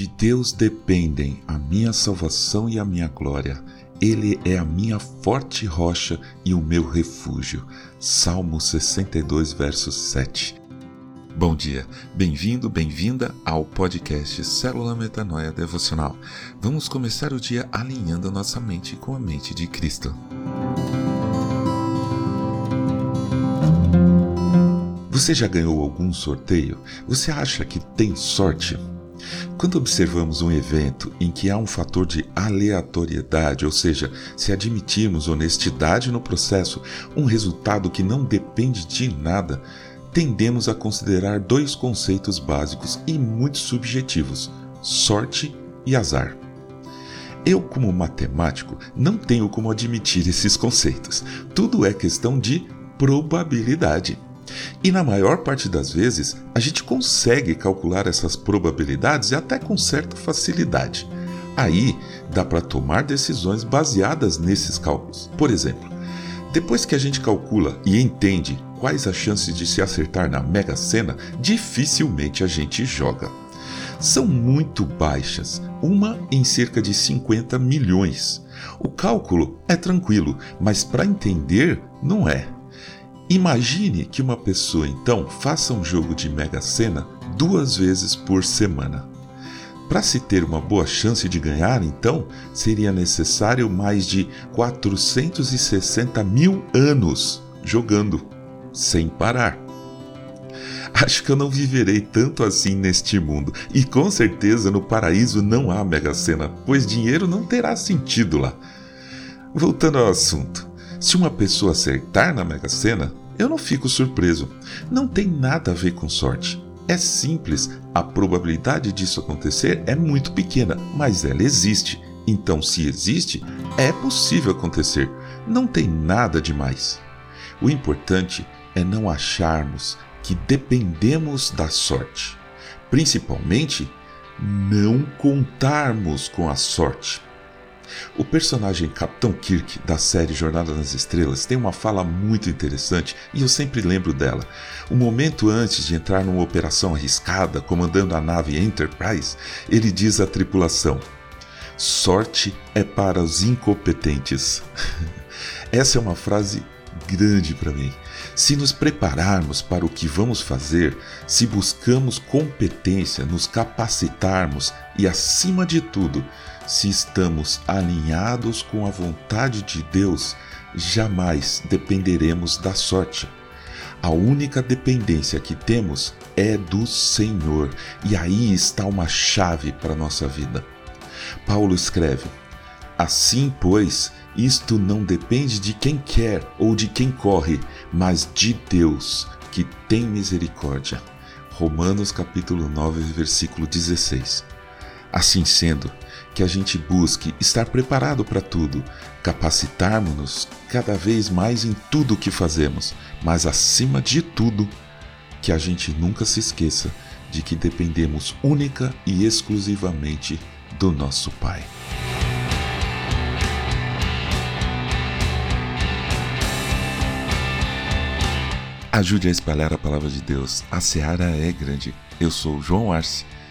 De Deus dependem a minha salvação e a minha glória. Ele é a minha forte rocha e o meu refúgio. Salmo 62, verso 7. Bom dia, bem-vindo, bem-vinda ao podcast Célula Metanoia Devocional. Vamos começar o dia alinhando a nossa mente com a mente de Cristo. Você já ganhou algum sorteio? Você acha que tem sorte? Quando observamos um evento em que há um fator de aleatoriedade, ou seja, se admitirmos honestidade no processo, um resultado que não depende de nada, tendemos a considerar dois conceitos básicos e muito subjetivos: sorte e azar. Eu, como matemático, não tenho como admitir esses conceitos. Tudo é questão de probabilidade. E na maior parte das vezes, a gente consegue calcular essas probabilidades e até com certa facilidade. Aí dá para tomar decisões baseadas nesses cálculos. Por exemplo, depois que a gente calcula e entende quais as chances de se acertar na Mega Sena, dificilmente a gente joga. São muito baixas, uma em cerca de 50 milhões. O cálculo é tranquilo, mas para entender, não é. Imagine que uma pessoa então faça um jogo de Mega Sena duas vezes por semana. Para se ter uma boa chance de ganhar, então, seria necessário mais de 460 mil anos jogando, sem parar. Acho que eu não viverei tanto assim neste mundo, e com certeza no paraíso não há Mega Sena, pois dinheiro não terá sentido lá. Voltando ao assunto, se uma pessoa acertar na Mega Sena, eu não fico surpreso. Não tem nada a ver com sorte. É simples, a probabilidade disso acontecer é muito pequena, mas ela existe. Então, se existe, é possível acontecer. Não tem nada demais. O importante é não acharmos que dependemos da sorte. Principalmente, não contarmos com a sorte. O personagem Capitão Kirk da série Jornada nas Estrelas tem uma fala muito interessante e eu sempre lembro dela. Um momento antes de entrar numa operação arriscada comandando a nave Enterprise, ele diz à tripulação: Sorte é para os incompetentes. Essa é uma frase grande para mim. Se nos prepararmos para o que vamos fazer, se buscamos competência, nos capacitarmos e, acima de tudo, se estamos alinhados com a vontade de Deus, jamais dependeremos da sorte. A única dependência que temos é do Senhor, e aí está uma chave para a nossa vida. Paulo escreve: Assim, pois, isto não depende de quem quer ou de quem corre, mas de Deus, que tem misericórdia. Romanos capítulo 9, versículo 16. Assim sendo, que a gente busque estar preparado para tudo, capacitarmos-nos cada vez mais em tudo o que fazemos, mas acima de tudo, que a gente nunca se esqueça de que dependemos única e exclusivamente do nosso Pai. Ajude a espalhar a palavra de Deus. A seara é grande. Eu sou João Arce